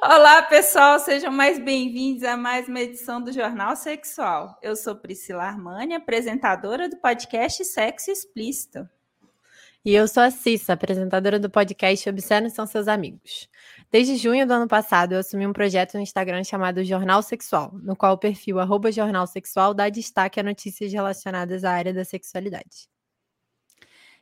Olá, pessoal, sejam mais bem-vindos a mais uma edição do Jornal Sexual. Eu sou Priscila Armani, apresentadora do podcast Sexo Explícito. E eu sou a Cissa, apresentadora do podcast Observe São Seus Amigos. Desde junho do ano passado, eu assumi um projeto no Instagram chamado Jornal Sexual, no qual o perfil arroba Jornal Sexual dá destaque a notícias relacionadas à área da sexualidade.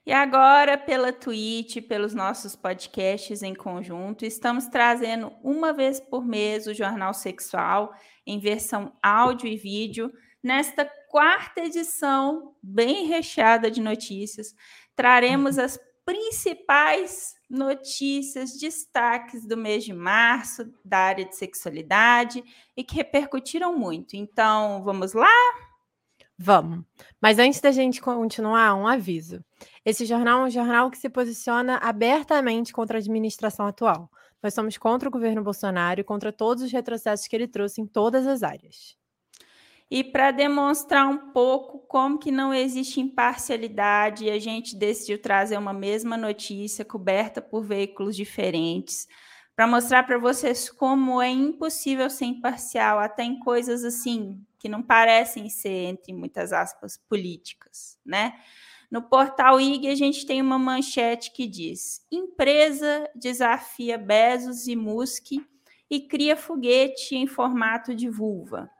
E agora, pela Twitch, pelos nossos podcasts em conjunto, estamos trazendo uma vez por mês o Jornal Sexual em versão áudio e vídeo. Nesta quarta edição, bem recheada de notícias, traremos as principais notícias, destaques do mês de março da área de sexualidade e que repercutiram muito. Então, vamos lá? Vamos. Mas antes da gente continuar, um aviso. Esse jornal é um jornal que se posiciona abertamente contra a administração atual. Nós somos contra o governo Bolsonaro e contra todos os retrocessos que ele trouxe em todas as áreas. E para demonstrar um pouco como que não existe imparcialidade, a gente decidiu trazer uma mesma notícia coberta por veículos diferentes, para mostrar para vocês como é impossível ser imparcial, até em coisas assim que não parecem ser, entre muitas aspas, políticas, né? No portal IG, a gente tem uma manchete que diz: empresa desafia Bezos e Musk e cria foguete em formato de vulva.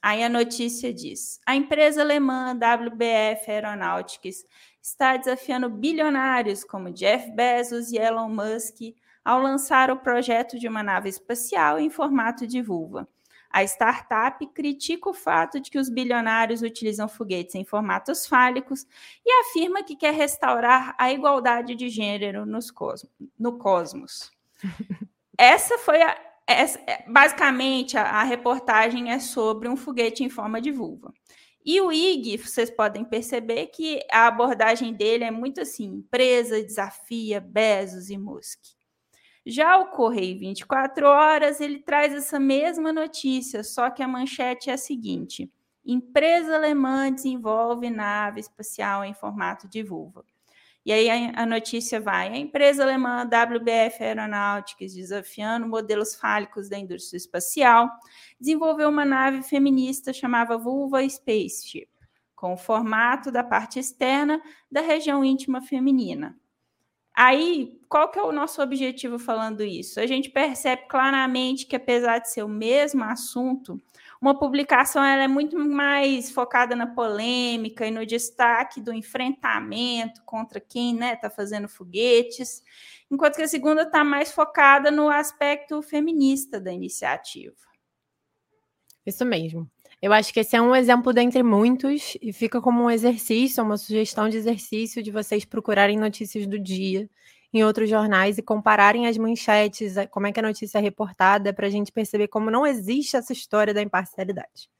Aí a notícia diz: a empresa alemã WBF Aeronautics está desafiando bilionários como Jeff Bezos e Elon Musk ao lançar o projeto de uma nave espacial em formato de vulva. A startup critica o fato de que os bilionários utilizam foguetes em formatos fálicos e afirma que quer restaurar a igualdade de gênero nos cosmos, no cosmos. Essa foi a. Essa, basicamente, a, a reportagem é sobre um foguete em forma de vulva. E o IG, vocês podem perceber que a abordagem dele é muito assim: empresa desafia Bezos e Musk. Já o Correio 24 Horas, ele traz essa mesma notícia, só que a manchete é a seguinte: empresa alemã desenvolve nave espacial em formato de vulva. E aí a, notícia vai: a empresa alemã WBF Aeronautics, desafiando modelos fálicos da indústria espacial, desenvolveu uma nave feminista chamada Vulva Spaceship, com o formato da parte externa da região íntima feminina. Aí, qual que é o nosso objetivo falando isso? A gente percebe claramente que, apesar de ser o mesmo assunto, uma publicação ela é muito mais focada na polêmica e no destaque do enfrentamento contra quem está né, tá fazendo foguetes, enquanto que a segunda está mais focada no aspecto feminista da iniciativa. Isso mesmo. Eu acho que esse é um exemplo dentre muitos e fica como um exercício, uma sugestão de exercício de vocês procurarem notícias do dia em outros jornais e compararem as manchetes, como é que a notícia é reportada, para a gente perceber como não existe essa história da imparcialidade.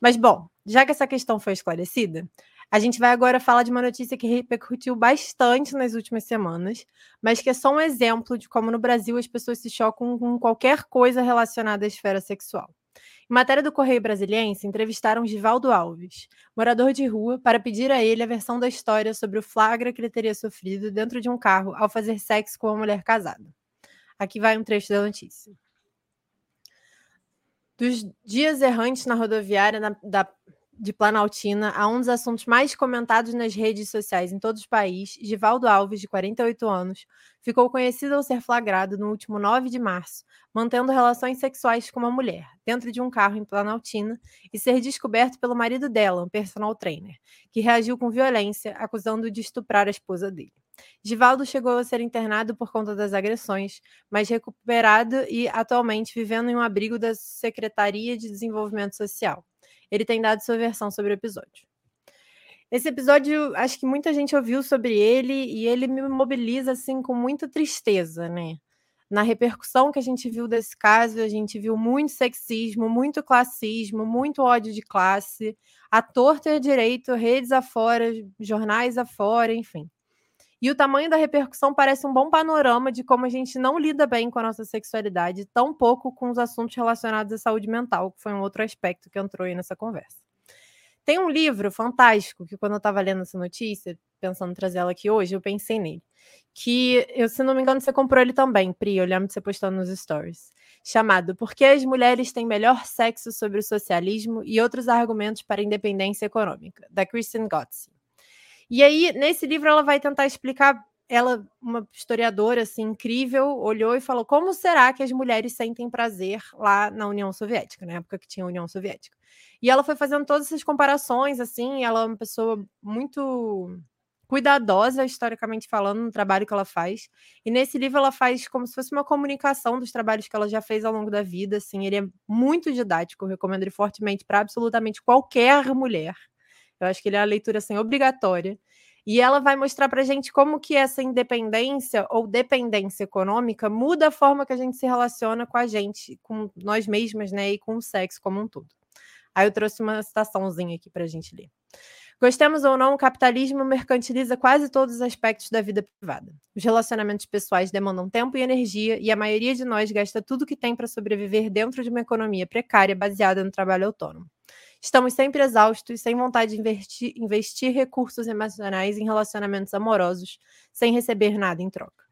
Mas, bom, já que essa questão foi esclarecida, a gente vai agora falar de uma notícia que repercutiu bastante nas últimas semanas, mas que é só um exemplo de como no Brasil as pessoas se chocam com qualquer coisa relacionada à esfera sexual. Em matéria do Correio Brasiliense, entrevistaram Givaldo Alves, morador de rua, para pedir a ele a versão da história sobre o flagra que ele teria sofrido dentro de um carro ao fazer sexo com uma mulher casada. Aqui vai um trecho da notícia. Dos dias errantes na rodoviária na, da de Planaltina a um dos assuntos mais comentados nas redes sociais em todo o país, Givaldo Alves, de 48 anos, ficou conhecido ao ser flagrado no último 9 de março, mantendo relações sexuais com uma mulher, dentro de um carro em Planaltina, e ser descoberto pelo marido dela, um personal trainer, que reagiu com violência, acusando-o de estuprar a esposa dele. Givaldo chegou a ser internado por conta das agressões, mas recuperado e atualmente vivendo em um abrigo da Secretaria de Desenvolvimento Social ele tem dado sua versão sobre o episódio. Esse episódio, acho que muita gente ouviu sobre ele e ele me mobiliza assim com muita tristeza, né? Na repercussão que a gente viu desse caso, a gente viu muito sexismo, muito classismo, muito ódio de classe, a torta direito, redes afora, jornais afora, enfim. E o tamanho da repercussão parece um bom panorama de como a gente não lida bem com a nossa sexualidade, tão pouco com os assuntos relacionados à saúde mental, que foi um outro aspecto que entrou aí nessa conversa. Tem um livro fantástico que, quando eu estava lendo essa notícia, pensando em trazer ela aqui hoje, eu pensei nele. Que, eu, se não me engano, você comprou ele também, Pri, eu lembro de você postando nos stories. Chamado Por que as mulheres têm melhor sexo sobre o socialismo e outros argumentos para a independência econômica, da Kristen Gotze. E aí, nesse livro, ela vai tentar explicar ela, uma historiadora assim incrível, olhou e falou: como será que as mulheres sentem prazer lá na União Soviética, na época que tinha a União Soviética? E ela foi fazendo todas essas comparações, assim, ela é uma pessoa muito cuidadosa, historicamente falando, no trabalho que ela faz. E nesse livro ela faz como se fosse uma comunicação dos trabalhos que ela já fez ao longo da vida, assim, ele é muito didático, recomendo ele fortemente para absolutamente qualquer mulher. Eu acho que ele é a leitura assim obrigatória. E ela vai mostrar para a gente como que essa independência ou dependência econômica muda a forma que a gente se relaciona com a gente, com nós mesmas, né, e com o sexo como um todo. Aí eu trouxe uma citaçãozinha aqui para a gente ler. Gostemos ou não, o capitalismo mercantiliza quase todos os aspectos da vida privada. Os relacionamentos pessoais demandam tempo e energia, e a maioria de nós gasta tudo que tem para sobreviver dentro de uma economia precária baseada no trabalho autônomo. Estamos sempre exaustos, sem vontade de investir, investir recursos emocionais em relacionamentos amorosos, sem receber nada em troca.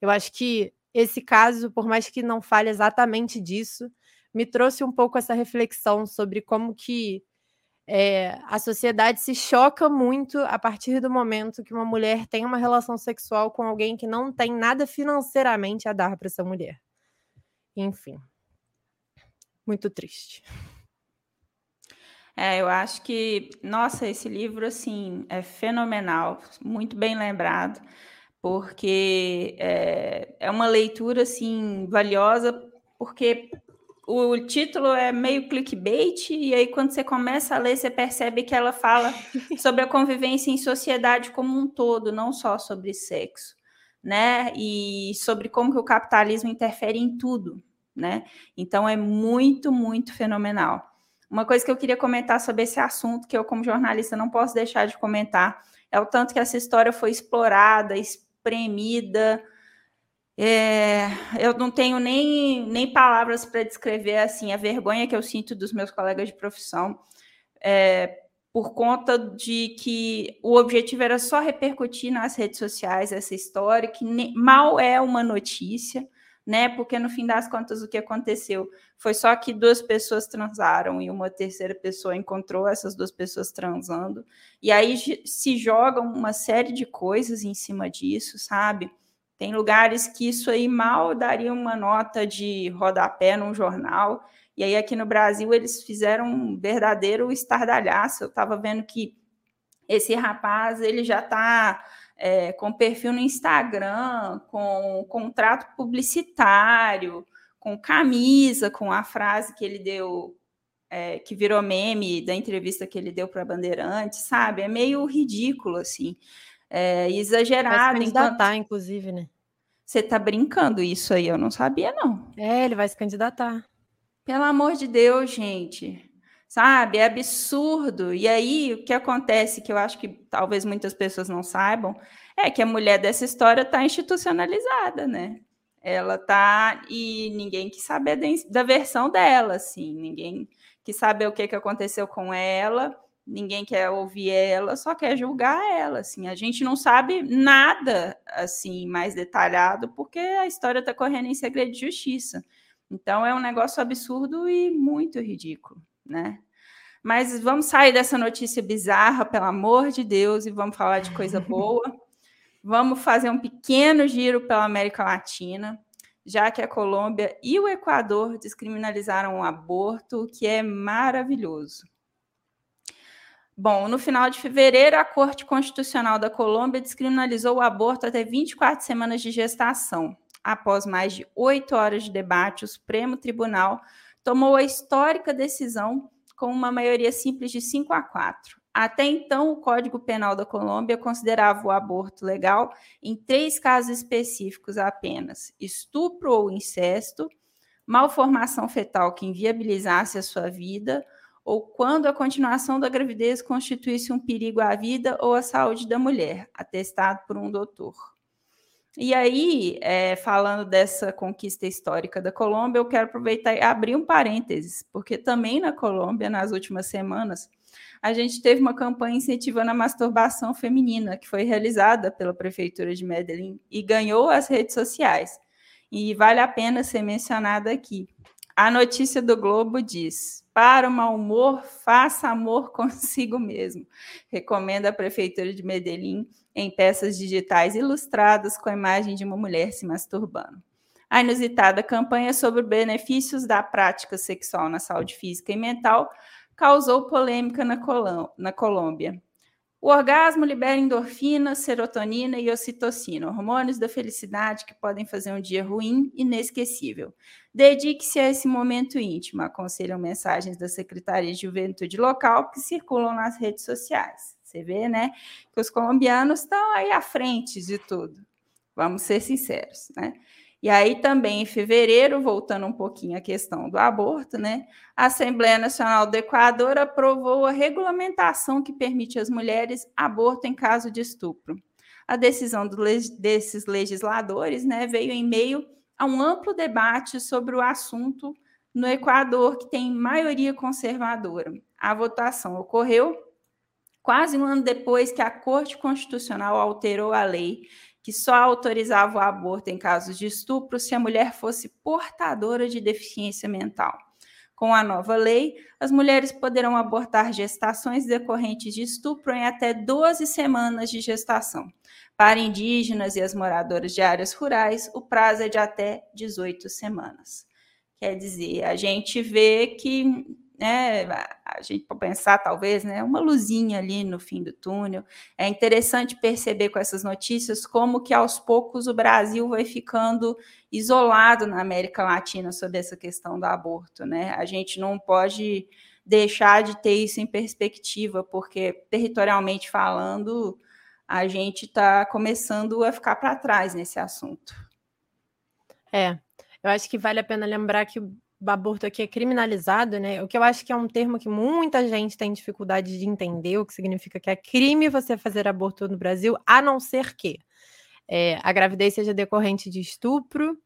Eu acho que esse caso, por mais que não fale exatamente disso, me trouxe um pouco essa reflexão sobre como que é, a sociedade se choca muito a partir do momento que uma mulher tem uma relação sexual com alguém que não tem nada financeiramente a dar para essa mulher. Enfim, muito triste. É, eu acho que, nossa, esse livro, assim, é fenomenal, muito bem lembrado, porque é, é uma leitura, assim, valiosa, porque o título é meio clickbait, e aí quando você começa a ler, você percebe que ela fala sobre a convivência em sociedade como um todo, não só sobre sexo, né? E sobre como que o capitalismo interfere em tudo, né? Então é muito, muito fenomenal. Uma coisa que eu queria comentar sobre esse assunto, que eu, como jornalista, não posso deixar de comentar, é o tanto que essa história foi explorada, espremida. É, eu não tenho nem, nem palavras para descrever assim a vergonha que eu sinto dos meus colegas de profissão, é, por conta de que o objetivo era só repercutir nas redes sociais essa história, que nem, mal é uma notícia, né? Porque no fim das contas o que aconteceu foi só que duas pessoas transaram e uma terceira pessoa encontrou essas duas pessoas transando. E aí se jogam uma série de coisas em cima disso, sabe? Tem lugares que isso aí mal daria uma nota de rodapé num jornal. E aí aqui no Brasil eles fizeram um verdadeiro estardalhaço. Eu estava vendo que esse rapaz ele já está é, com perfil no Instagram, com contrato publicitário, com camisa, com a frase que ele deu, é, que virou meme da entrevista que ele deu para a Bandeirante, sabe? É meio ridículo, assim, é, exagerado. Vai se candidatar, enquanto... inclusive, né? Você tá brincando isso aí? Eu não sabia, não. É, ele vai se candidatar. Pelo amor de Deus, gente sabe? É absurdo. E aí, o que acontece, que eu acho que talvez muitas pessoas não saibam, é que a mulher dessa história está institucionalizada, né? Ela tá e ninguém quis saber da versão dela, assim, ninguém quis saber o que, que aconteceu com ela, ninguém quer ouvir ela, só quer julgar ela, assim. A gente não sabe nada assim mais detalhado porque a história está correndo em segredo de justiça. Então é um negócio absurdo e muito ridículo né? Mas vamos sair dessa notícia bizarra, pelo amor de Deus, e vamos falar de coisa boa. vamos fazer um pequeno giro pela América Latina, já que a Colômbia e o Equador descriminalizaram o aborto, o que é maravilhoso. Bom, no final de fevereiro, a Corte Constitucional da Colômbia descriminalizou o aborto até 24 semanas de gestação. Após mais de oito horas de debate, o Supremo Tribunal tomou a histórica decisão com uma maioria simples de 5 a 4. Até então, o Código Penal da Colômbia considerava o aborto legal em três casos específicos apenas: estupro ou incesto, malformação fetal que inviabilizasse a sua vida, ou quando a continuação da gravidez constituísse um perigo à vida ou à saúde da mulher, atestado por um doutor. E aí, é, falando dessa conquista histórica da Colômbia, eu quero aproveitar e abrir um parênteses, porque também na Colômbia, nas últimas semanas, a gente teve uma campanha incentivando a masturbação feminina, que foi realizada pela Prefeitura de Medellín e ganhou as redes sociais. E vale a pena ser mencionada aqui. A notícia do Globo diz: para o mau humor, faça amor consigo mesmo. Recomenda a Prefeitura de Medellín em peças digitais ilustradas com a imagem de uma mulher se masturbando. A inusitada campanha sobre benefícios da prática sexual na saúde física e mental causou polêmica na, na Colômbia. O orgasmo libera endorfina, serotonina e ocitocina, hormônios da felicidade que podem fazer um dia ruim inesquecível. Dedique-se a esse momento íntimo, aconselham mensagens da Secretaria de Juventude local que circulam nas redes sociais. Você vê, né, que os colombianos estão aí à frente de tudo. Vamos ser sinceros, né? E aí também em fevereiro, voltando um pouquinho à questão do aborto, né? A Assembleia Nacional do Equador aprovou a regulamentação que permite às mulheres aborto em caso de estupro. A decisão desses legisladores, né, veio em meio a um amplo debate sobre o assunto no Equador, que tem maioria conservadora. A votação ocorreu quase um ano depois que a Corte Constitucional alterou a lei que só autorizava o aborto em casos de estupro se a mulher fosse portadora de deficiência mental. Com a nova lei, as mulheres poderão abortar gestações decorrentes de estupro em até 12 semanas de gestação. Para indígenas e as moradoras de áreas rurais, o prazo é de até 18 semanas. Quer dizer, a gente vê que né, a gente pode pensar talvez, né, uma luzinha ali no fim do túnel. É interessante perceber com essas notícias como que aos poucos o Brasil vai ficando isolado na América Latina sobre essa questão do aborto, né? A gente não pode deixar de ter isso em perspectiva, porque territorialmente falando, a gente está começando a ficar para trás nesse assunto. É, eu acho que vale a pena lembrar que aborto aqui é criminalizado, né? O que eu acho que é um termo que muita gente tem dificuldade de entender, o que significa que é crime você fazer aborto no Brasil, a não ser que é, a gravidez seja decorrente de estupro,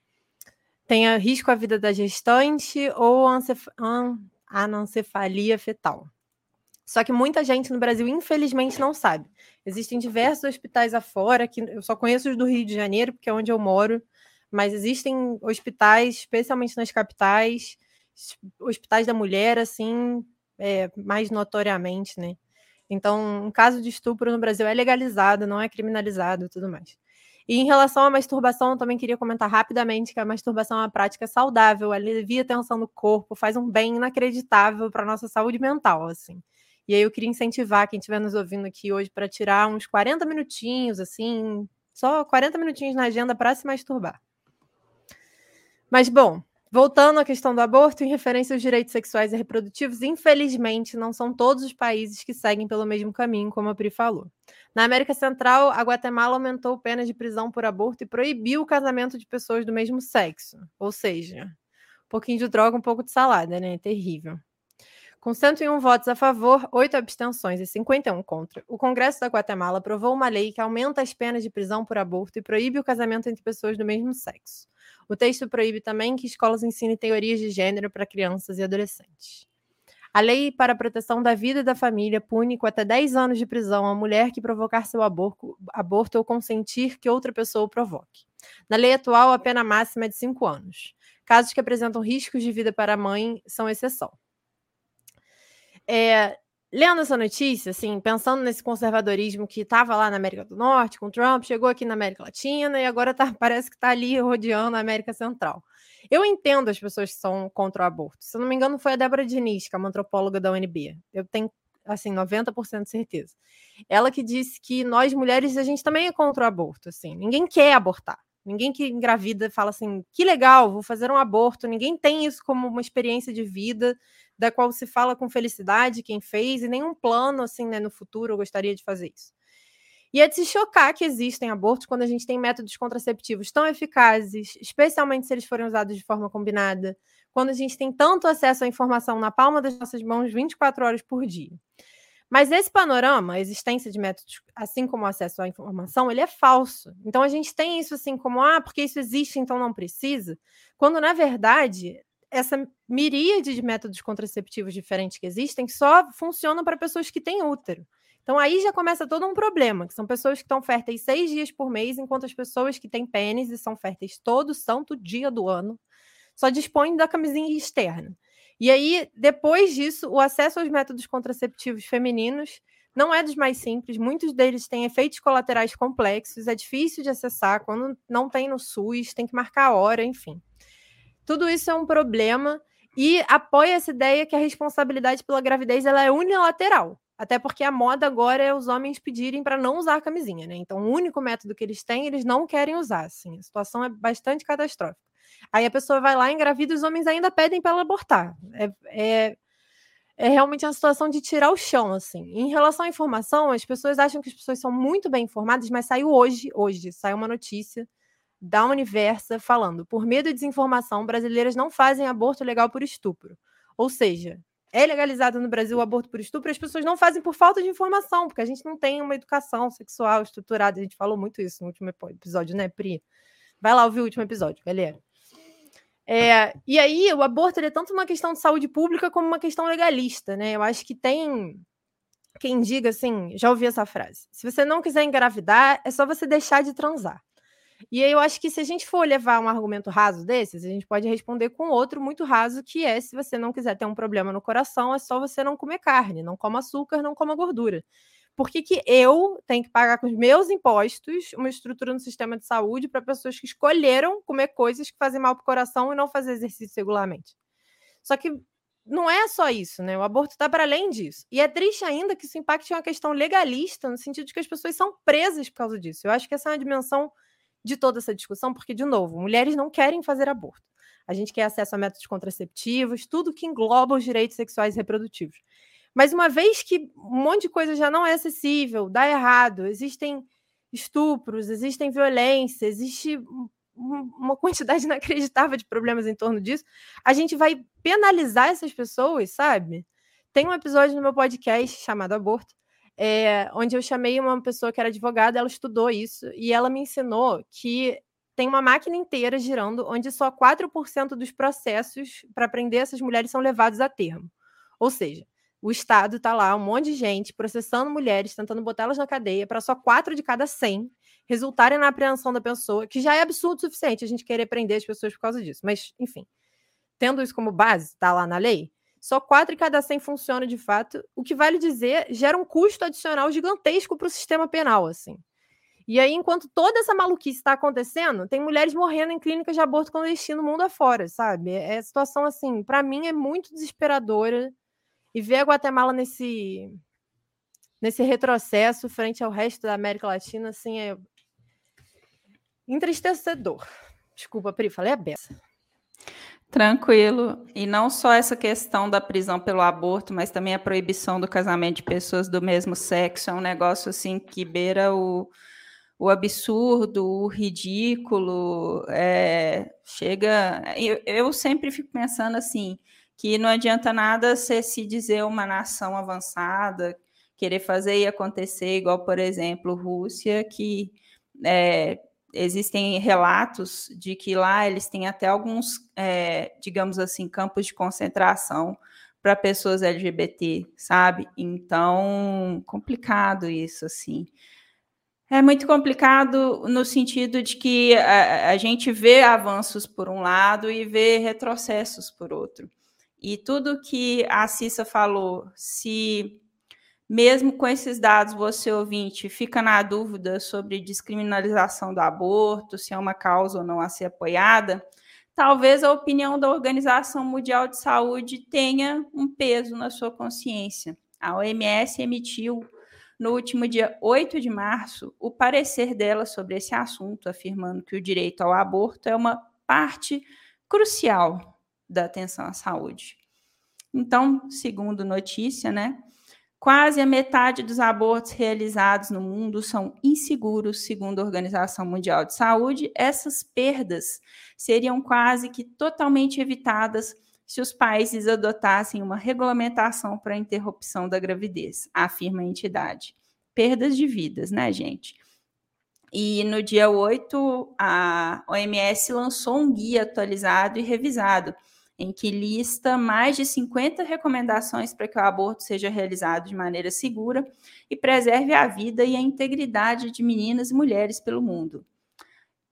tenha risco à vida da gestante ou ancef an anencefalia fetal. Só que muita gente no Brasil, infelizmente, não sabe. Existem diversos hospitais afora, que eu só conheço os do Rio de Janeiro, porque é onde eu moro, mas existem hospitais, especialmente nas capitais, hospitais da mulher, assim, é, mais notoriamente, né? Então, um caso de estupro no Brasil é legalizado, não é criminalizado e tudo mais. E em relação à masturbação, eu também queria comentar rapidamente que a masturbação é uma prática saudável, alivia a tensão no corpo, faz um bem inacreditável para a nossa saúde mental, assim. E aí eu queria incentivar quem estiver nos ouvindo aqui hoje para tirar uns 40 minutinhos, assim, só 40 minutinhos na agenda para se masturbar. Mas, bom, voltando à questão do aborto, em referência aos direitos sexuais e reprodutivos, infelizmente, não são todos os países que seguem pelo mesmo caminho, como a Pri falou. Na América Central, a Guatemala aumentou penas de prisão por aborto e proibiu o casamento de pessoas do mesmo sexo. Ou seja, um pouquinho de droga, um pouco de salada, né? Terrível. Com 101 votos a favor, 8 abstenções e 51 contra, o Congresso da Guatemala aprovou uma lei que aumenta as penas de prisão por aborto e proíbe o casamento entre pessoas do mesmo sexo. O texto proíbe também que escolas ensinem teorias de gênero para crianças e adolescentes. A lei para a proteção da vida e da família pune com até 10 anos de prisão a mulher que provocar seu aborto, aborto ou consentir que outra pessoa o provoque. Na lei atual, a pena máxima é de 5 anos. Casos que apresentam riscos de vida para a mãe são exceção. É, lendo essa notícia, assim, pensando nesse conservadorismo que estava lá na América do Norte com Trump, chegou aqui na América Latina e agora tá, parece que está ali rodeando a América Central. Eu entendo as pessoas que são contra o aborto. Se eu não me engano, foi a Débora Diniz, que é uma antropóloga da UNB. Eu tenho, assim, 90% de certeza. Ela que disse que nós mulheres, a gente também é contra o aborto, assim. Ninguém quer abortar. Ninguém que engravida fala assim, que legal, vou fazer um aborto. Ninguém tem isso como uma experiência de vida da qual se fala com felicidade quem fez e nenhum plano assim, né, no futuro eu gostaria de fazer isso. E é de se chocar que existem abortos quando a gente tem métodos contraceptivos tão eficazes, especialmente se eles forem usados de forma combinada, quando a gente tem tanto acesso à informação na palma das nossas mãos 24 horas por dia. Mas esse panorama, a existência de métodos, assim como o acesso à informação, ele é falso. Então a gente tem isso assim como, ah, porque isso existe, então não precisa, quando na verdade essa miríade de métodos contraceptivos diferentes que existem só funcionam para pessoas que têm útero. Então aí já começa todo um problema, que são pessoas que estão férteis seis dias por mês, enquanto as pessoas que têm pênis e são férteis todo santo dia do ano só dispõem da camisinha externa. E aí, depois disso, o acesso aos métodos contraceptivos femininos não é dos mais simples, muitos deles têm efeitos colaterais complexos, é difícil de acessar, quando não tem no SUS, tem que marcar a hora, enfim. Tudo isso é um problema e apoia essa ideia que a responsabilidade pela gravidez ela é unilateral. Até porque a moda agora é os homens pedirem para não usar camisinha, né? Então, o único método que eles têm, eles não querem usar. Assim. A situação é bastante catastrófica. Aí a pessoa vai lá, engravida, e os homens ainda pedem para ela abortar. É, é, é, realmente uma situação de tirar o chão, assim. Em relação à informação, as pessoas acham que as pessoas são muito bem informadas, mas saiu hoje, hoje, saiu uma notícia da Universa falando, por medo de desinformação, brasileiras não fazem aborto legal por estupro. Ou seja, é legalizado no Brasil o aborto por estupro, as pessoas não fazem por falta de informação, porque a gente não tem uma educação sexual estruturada. A gente falou muito isso no último episódio, né, Pri? Vai lá ouvir o último episódio, galera. É, e aí, o aborto é tanto uma questão de saúde pública como uma questão legalista, né? Eu acho que tem quem diga assim, já ouvi essa frase: se você não quiser engravidar, é só você deixar de transar. E aí eu acho que se a gente for levar um argumento raso desses, a gente pode responder com outro muito raso, que é se você não quiser ter um problema no coração, é só você não comer carne, não coma açúcar, não coma gordura por que, que eu tenho que pagar com os meus impostos uma estrutura no sistema de saúde para pessoas que escolheram comer coisas que fazem mal para o coração e não fazer exercício regularmente? Só que não é só isso, né? O aborto está para além disso. E é triste ainda que isso impacte uma questão legalista, no sentido de que as pessoas são presas por causa disso. Eu acho que essa é uma dimensão de toda essa discussão, porque, de novo, mulheres não querem fazer aborto. A gente quer acesso a métodos contraceptivos, tudo que engloba os direitos sexuais e reprodutivos. Mas uma vez que um monte de coisa já não é acessível, dá errado, existem estupros, existem violência, existe uma quantidade inacreditável de problemas em torno disso, a gente vai penalizar essas pessoas, sabe? Tem um episódio no meu podcast chamado Aborto, é, onde eu chamei uma pessoa que era advogada, ela estudou isso e ela me ensinou que tem uma máquina inteira girando onde só 4% dos processos para prender essas mulheres são levados a termo. Ou seja, o Estado está lá, um monte de gente processando mulheres, tentando botá-las na cadeia, para só quatro de cada 100 resultarem na apreensão da pessoa, que já é absurdo o suficiente a gente querer prender as pessoas por causa disso. Mas, enfim, tendo isso como base, está lá na lei, só quatro de cada 100 funciona de fato, o que vale dizer gera um custo adicional gigantesco para o sistema penal, assim. E aí, enquanto toda essa maluquice está acontecendo, tem mulheres morrendo em clínicas de aborto clandestino mundo afora, sabe? É situação, assim, para mim é muito desesperadora e ver a Guatemala nesse nesse retrocesso frente ao resto da América Latina, assim, é entristecedor. Desculpa, Pri, falei a beça. Tranquilo. E não só essa questão da prisão pelo aborto, mas também a proibição do casamento de pessoas do mesmo sexo é um negócio assim que beira o, o absurdo, o ridículo. É, chega. Eu, eu sempre fico pensando assim que não adianta nada você se dizer uma nação avançada, querer fazer e acontecer, igual, por exemplo, Rússia, que é, existem relatos de que lá eles têm até alguns, é, digamos assim, campos de concentração para pessoas LGBT, sabe? Então, complicado isso, assim. É muito complicado no sentido de que a, a gente vê avanços por um lado e vê retrocessos por outro. E tudo que a Cissa falou, se mesmo com esses dados você ouvinte fica na dúvida sobre descriminalização do aborto, se é uma causa ou não a ser apoiada, talvez a opinião da Organização Mundial de Saúde tenha um peso na sua consciência. A OMS emitiu no último dia 8 de março o parecer dela sobre esse assunto, afirmando que o direito ao aborto é uma parte crucial da atenção à saúde. Então, segundo notícia, né, quase a metade dos abortos realizados no mundo são inseguros, segundo a Organização Mundial de Saúde. Essas perdas seriam quase que totalmente evitadas se os países adotassem uma regulamentação para a interrupção da gravidez, afirma a entidade. Perdas de vidas, né, gente? E no dia 8, a OMS lançou um guia atualizado e revisado em que lista mais de 50 recomendações para que o aborto seja realizado de maneira segura e preserve a vida e a integridade de meninas e mulheres pelo mundo.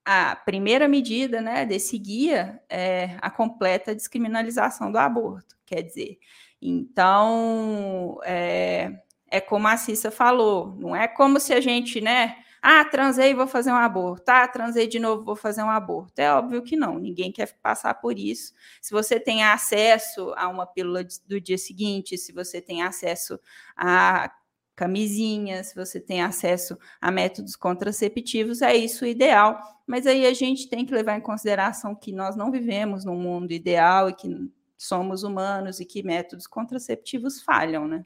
A primeira medida né, desse guia é a completa descriminalização do aborto, quer dizer, então é, é como a Cissa falou, não é como se a gente, né, ah, transei, vou fazer um aborto. Ah, transei de novo, vou fazer um aborto. É óbvio que não, ninguém quer passar por isso. Se você tem acesso a uma pílula do dia seguinte, se você tem acesso a camisinha, se você tem acesso a métodos contraceptivos, é isso o ideal. Mas aí a gente tem que levar em consideração que nós não vivemos num mundo ideal e que somos humanos e que métodos contraceptivos falham, né?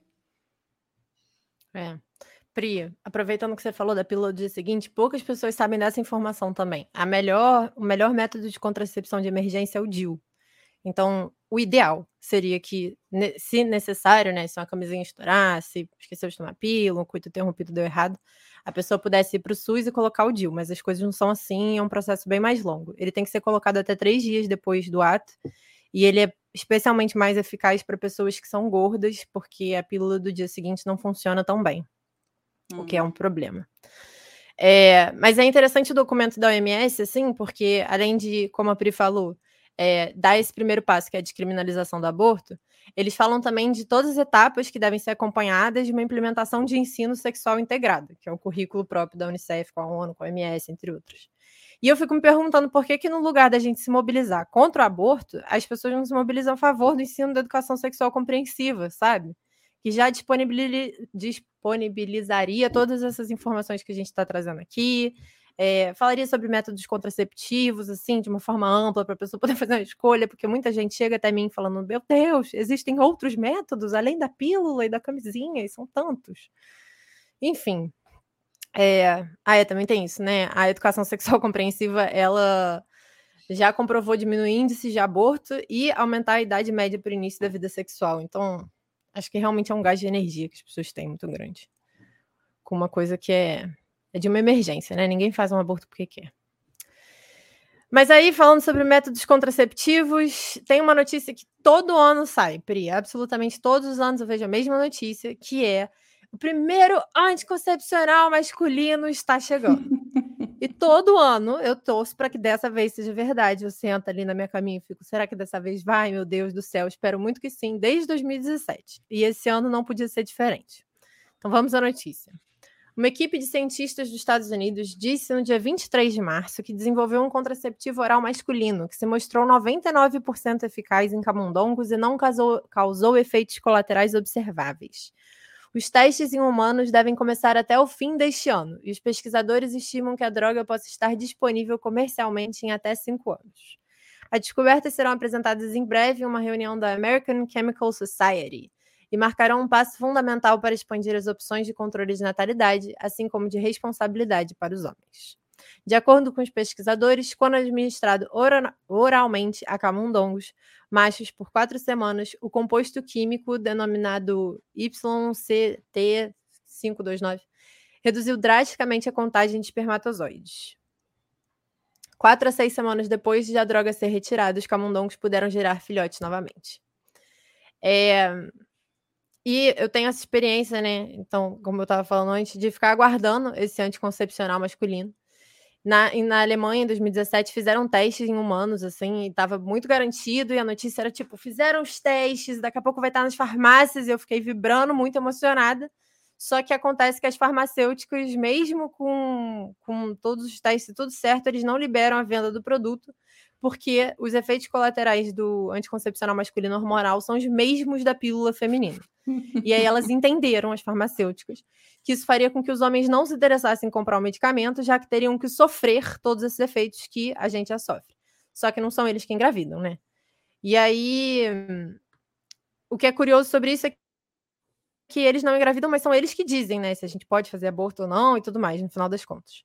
É. Pri, aproveitando que você falou da pílula do dia seguinte, poucas pessoas sabem dessa informação também. A melhor, o melhor método de contracepção de emergência é o DIU. Então, o ideal seria que, se necessário, né, se uma camisinha estourar, se esqueceu de tomar pílula, um coito interrompido deu errado, a pessoa pudesse ir para o SUS e colocar o DIU, mas as coisas não são assim, é um processo bem mais longo. Ele tem que ser colocado até três dias depois do ato, e ele é especialmente mais eficaz para pessoas que são gordas, porque a pílula do dia seguinte não funciona tão bem o que é um uhum. problema. É, mas é interessante o documento da OMS, assim, porque além de, como a Pri falou, é, dar esse primeiro passo, que é a descriminalização do aborto, eles falam também de todas as etapas que devem ser acompanhadas de uma implementação de ensino sexual integrado, que é o currículo próprio da Unicef, com a ONU, com a OMS, entre outros. E eu fico me perguntando por que, que no lugar da gente se mobilizar contra o aborto, as pessoas não se mobilizam a favor do ensino da educação sexual compreensiva, sabe? Que já disponibilizaria todas essas informações que a gente está trazendo aqui, é, falaria sobre métodos contraceptivos, assim, de uma forma ampla, para a pessoa poder fazer uma escolha, porque muita gente chega até mim falando: meu Deus, existem outros métodos além da pílula e da camisinha, e são tantos. Enfim, é, ah, é, também tem isso, né? A educação sexual compreensiva, ela já comprovou diminuir índices de aborto e aumentar a idade média para o início da vida sexual. Então, acho que realmente é um gás de energia que as pessoas têm muito grande. Com uma coisa que é, é de uma emergência, né? Ninguém faz um aborto porque quer. Mas aí, falando sobre métodos contraceptivos, tem uma notícia que todo ano sai, Pri. Absolutamente todos os anos eu vejo a mesma notícia, que é o primeiro anticoncepcional masculino está chegando. E todo ano eu torço para que dessa vez seja verdade. Eu sento ali na minha caminha e fico, será que dessa vez vai? Meu Deus do céu, espero muito que sim, desde 2017. E esse ano não podia ser diferente. Então vamos à notícia. Uma equipe de cientistas dos Estados Unidos disse no dia 23 de março que desenvolveu um contraceptivo oral masculino que se mostrou 99% eficaz em camundongos e não causou, causou efeitos colaterais observáveis. Os testes em humanos devem começar até o fim deste ano, e os pesquisadores estimam que a droga possa estar disponível comercialmente em até cinco anos. As descobertas serão apresentadas em breve em uma reunião da American Chemical Society e marcarão um passo fundamental para expandir as opções de controle de natalidade, assim como de responsabilidade para os homens. De acordo com os pesquisadores, quando administrado oralmente a camundongos machos por quatro semanas, o composto químico denominado YCT529 reduziu drasticamente a contagem de espermatozoides. Quatro a seis semanas depois de a droga ser retirada, os camundongos puderam gerar filhotes novamente. É... E eu tenho essa experiência, né? Então, como eu estava falando antes, de ficar aguardando esse anticoncepcional masculino. Na, na Alemanha, em 2017, fizeram testes em humanos, assim, e estava muito garantido, e a notícia era tipo, fizeram os testes, daqui a pouco vai estar nas farmácias, e eu fiquei vibrando, muito emocionada. Só que acontece que as farmacêuticas, mesmo com, com todos os testes tudo certo, eles não liberam a venda do produto, porque os efeitos colaterais do anticoncepcional masculino hormonal são os mesmos da pílula feminina. E aí elas entenderam, as farmacêuticas, que isso faria com que os homens não se interessassem em comprar o medicamento, já que teriam que sofrer todos esses efeitos que a gente já sofre. Só que não são eles que engravidam, né? E aí, o que é curioso sobre isso é que eles não engravidam, mas são eles que dizem, né, se a gente pode fazer aborto ou não e tudo mais, no final das contas.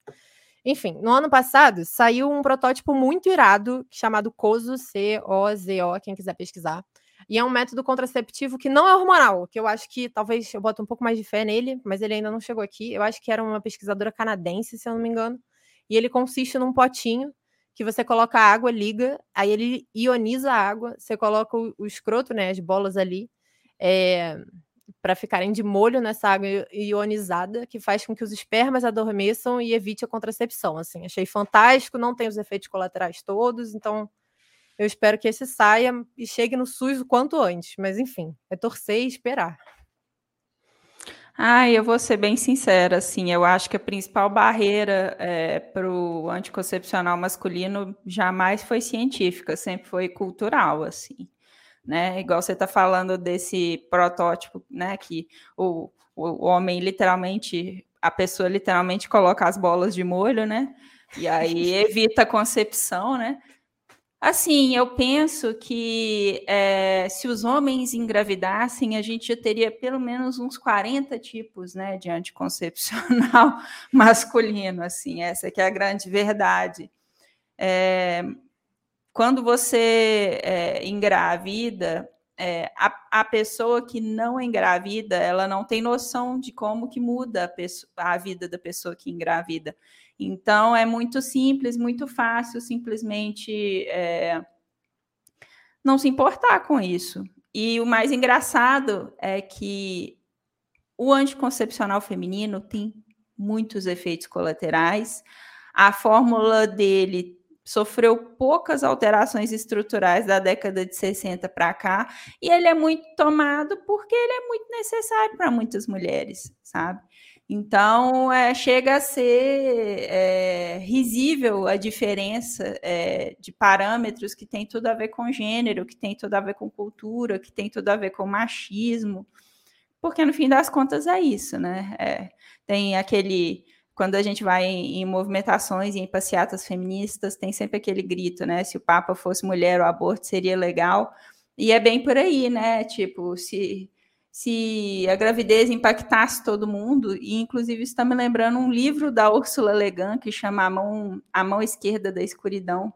Enfim, no ano passado saiu um protótipo muito irado chamado COZO, C-O-Z-O, quem quiser pesquisar, e é um método contraceptivo que não é hormonal, que eu acho que talvez eu bote um pouco mais de fé nele, mas ele ainda não chegou aqui. Eu acho que era uma pesquisadora canadense, se eu não me engano. E ele consiste num potinho que você coloca a água, liga, aí ele ioniza a água, você coloca o, o escroto, né, as bolas ali, é, para ficarem de molho nessa água ionizada, que faz com que os espermas adormeçam e evite a contracepção. Assim, achei fantástico, não tem os efeitos colaterais todos, então eu espero que esse saia e chegue no SUS o quanto antes. Mas enfim, é torcer e esperar. Ah, eu vou ser bem sincera, assim, eu acho que a principal barreira é, para o anticoncepcional masculino jamais foi científica, sempre foi cultural, assim né? Igual você está falando desse protótipo, né? Que o, o homem literalmente, a pessoa literalmente coloca as bolas de molho, né? E aí evita a concepção, né? Assim, eu penso que é, se os homens engravidassem, a gente já teria pelo menos uns 40 tipos né, de anticoncepcional masculino, assim, essa que é a grande verdade. É, quando você é, engravida, é, a, a, pessoa que não engravida, ela não tem noção de como que muda a, pessoa, a, vida da pessoa que engravida. Então, é muito simples, muito fácil simplesmente é, não se importar com isso. E o mais engraçado é que o anticoncepcional feminino tem muitos efeitos colaterais. A fórmula dele sofreu poucas alterações estruturais da década de 60 para cá, e ele é muito tomado porque ele é muito necessário para muitas mulheres, sabe? Então, é, chega a ser é, risível a diferença é, de parâmetros que tem tudo a ver com gênero, que tem tudo a ver com cultura, que tem tudo a ver com machismo, porque no fim das contas é isso, né? É, tem aquele quando a gente vai em, em, movimentações e em passeatas feministas, tem sempre aquele grito, né? Se o Papa fosse mulher, o aborto seria legal. E é bem por aí, né? Tipo, se, se a gravidez impactasse todo mundo, e inclusive está me lembrando um livro da Ursula Le Guin que chama A Mão, a Mão Esquerda da Escuridão.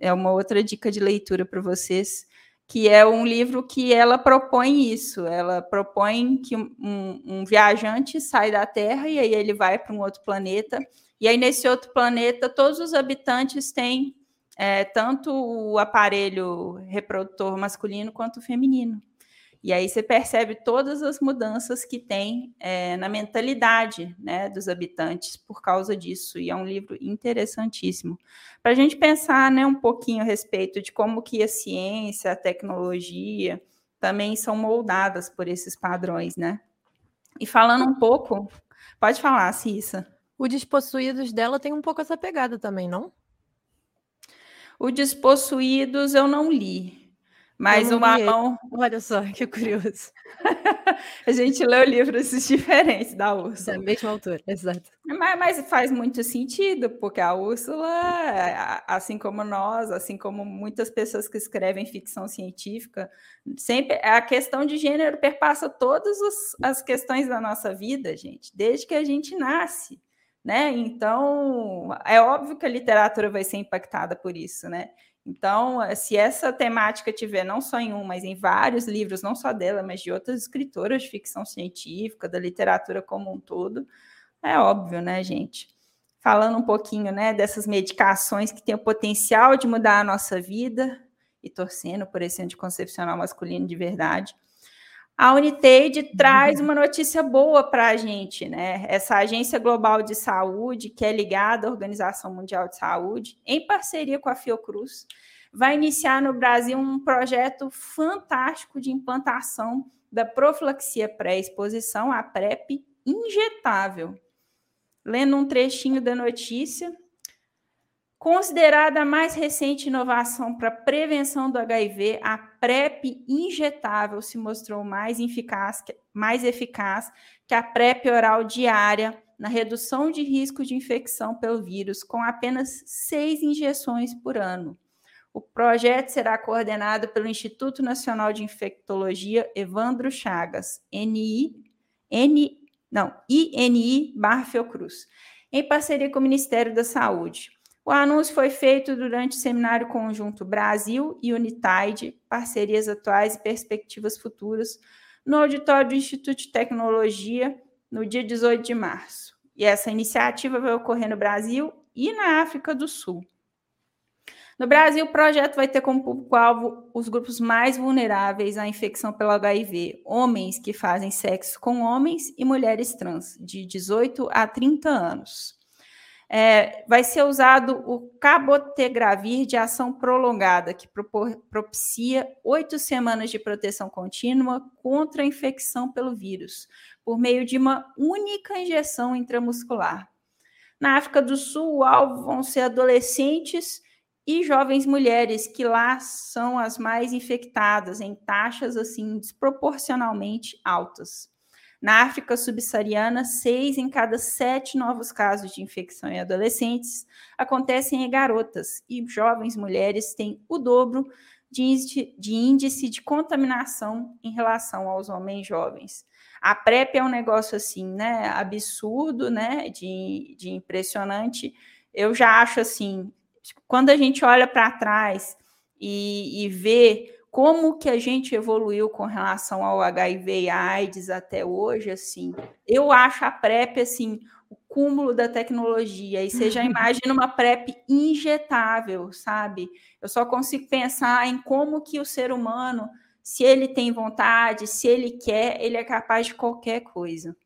É uma outra dica de leitura para vocês que é um livro que ela propõe isso. Ela propõe que um, um, viajante sai da Terra e aí ele vai para um outro planeta. E aí, nesse outro planeta, todos os habitantes têm é, tanto o aparelho reprodutor masculino quanto feminino. E aí você percebe todas as mudanças que tem é, na mentalidade né, dos habitantes por causa disso. E é um livro interessantíssimo. Para a gente pensar né, um pouquinho a respeito de como que a ciência, a tecnologia também são moldadas por esses padrões, né? E falando um pouco, pode falar, Cissa. O Despossuídos dela tem um pouco essa pegada também, não? O Despossuídos eu não li, mas o Marrom. Olha só, que curioso. a gente leu livros diferentes da Úrsula. Da mesma autora, exato. Mas, mas, faz muito sentido, porque a Úrsula, assim como nós, assim como muitas pessoas que escrevem ficção científica, sempre a questão de gênero perpassa todas as questões da nossa vida, gente, desde que a gente nasce. Né? Então, é óbvio que a literatura vai ser impactada por isso, né? Então, eh, se essa temática tiver não só em um, mas em vários livros, não só dela, mas de outras escritoras de ficção científica, da literatura como um todo, é óbvio, né, gente? Falando um pouquinho, né, dessas medicações que têm o potencial de mudar a nossa vida e torcendo por esse anticoncepcional masculino de verdade a Unitaid traz uhum. uma notícia boa para a gente, né? Essa agência global de saúde, que é ligada à Organização Mundial de Saúde, em parceria com a Fiocruz, vai iniciar no Brasil um projeto fantástico de implantação da profilaxia pré-exposição, a PrEP, injetável. Lendo um trechinho da notícia, Considerada a mais recente inovação para prevenção do HIV, a PrEP injetável se mostrou mais eficaz, mais eficaz que a PrEP oral diária na redução de risco de infecção pelo vírus, com apenas seis injeções por ano. O projeto será coordenado pelo Instituto Nacional de Infectologia Evandro Chagas, NI, N, não, INI barra Fiocruz, em parceria com o Ministério da Saúde. O anúncio foi feito durante o seminário conjunto Brasil e Unitaid, parcerias atuais e perspectivas futuras, no auditório do Instituto de Tecnologia, no dia 18 de março. E essa iniciativa vai ocorrer no Brasil e na África do Sul. No Brasil, o projeto vai ter como público-alvo os grupos mais vulneráveis à infecção pelo HIV: homens que fazem sexo com homens e mulheres trans, de 18 a 30 anos. É, vai ser usado o cabotegravir de ação prolongada, que propicia oito semanas de proteção contínua contra a infecção pelo vírus, por meio de uma única injeção intramuscular. Na África do Sul, o alvo vão ser adolescentes e jovens mulheres, que lá são as mais infectadas, em taxas assim desproporcionalmente altas. Na África subsaariana, seis em cada sete novos casos de infecção em adolescentes acontecem em garotas, e jovens mulheres têm o dobro de índice, de contaminação em relação aos homens jovens. A PrEP é um negócio assim, né, absurdo, né, de, de impressionante. Eu já acho assim, quando a gente olha para trás e, e vê como que a gente evoluiu com relação ao HIV e AIDS até hoje, assim, eu acho a PrEP, assim, o cúmulo da tecnologia, e você já imagina uma PrEP injetável, sabe? Eu só consigo pensar em como que o ser humano se ele tem vontade, se ele quer, ele é capaz de qualquer coisa.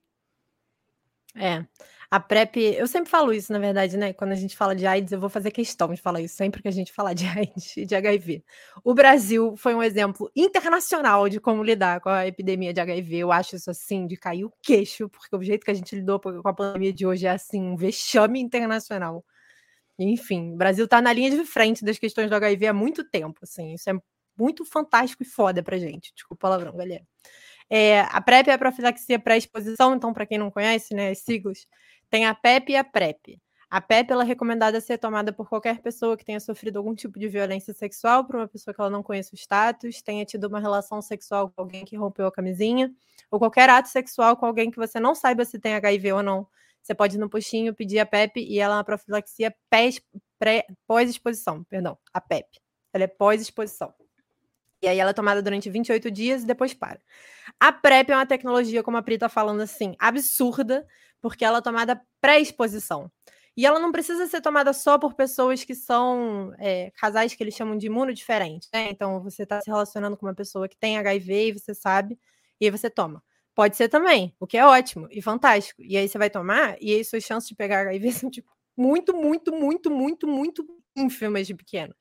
É. A PrEP, eu sempre falo isso, na verdade, né? Quando a gente fala de AIDS, eu vou fazer questão de falar isso sempre que a gente falar de AIDS e de HIV. O Brasil foi um exemplo internacional de como lidar com a epidemia de HIV. Eu acho isso assim, de cair o queixo, porque o jeito que a gente lidou com a pandemia de hoje é assim, um vexame internacional. Enfim, o Brasil está na linha de frente das questões do HIV há muito tempo, assim. Isso é muito fantástico e foda pra gente. Desculpa o palavrão, galera. É, a PrEP é a profilaxia pré-exposição, então, para quem não conhece, né, as siglas, tem a PEP e a PrEP. A PEP é recomendada a ser tomada por qualquer pessoa que tenha sofrido algum tipo de violência sexual, por uma pessoa que ela não conheça o status, tenha tido uma relação sexual com alguém que rompeu a camisinha, ou qualquer ato sexual com alguém que você não saiba se tem HIV ou não. Você pode ir no postinho pedir a PEP e ela é uma profilaxia pós-exposição, perdão, a PEP. Ela é pós-exposição. E aí ela é tomada durante 28 dias e depois para. A PrEP é uma tecnologia, como a Pri tá falando assim, absurda, porque ela é tomada pré-exposição. E ela não precisa ser tomada só por pessoas que são é, casais que eles chamam de imunodiferentes, né? Então você está se relacionando com uma pessoa que tem HIV e você sabe, e aí você toma. Pode ser também, o que é ótimo e fantástico. E aí você vai tomar, e aí suas chances de pegar HIV são tipo muito, muito, muito, muito, muito ínfimas de pequenas.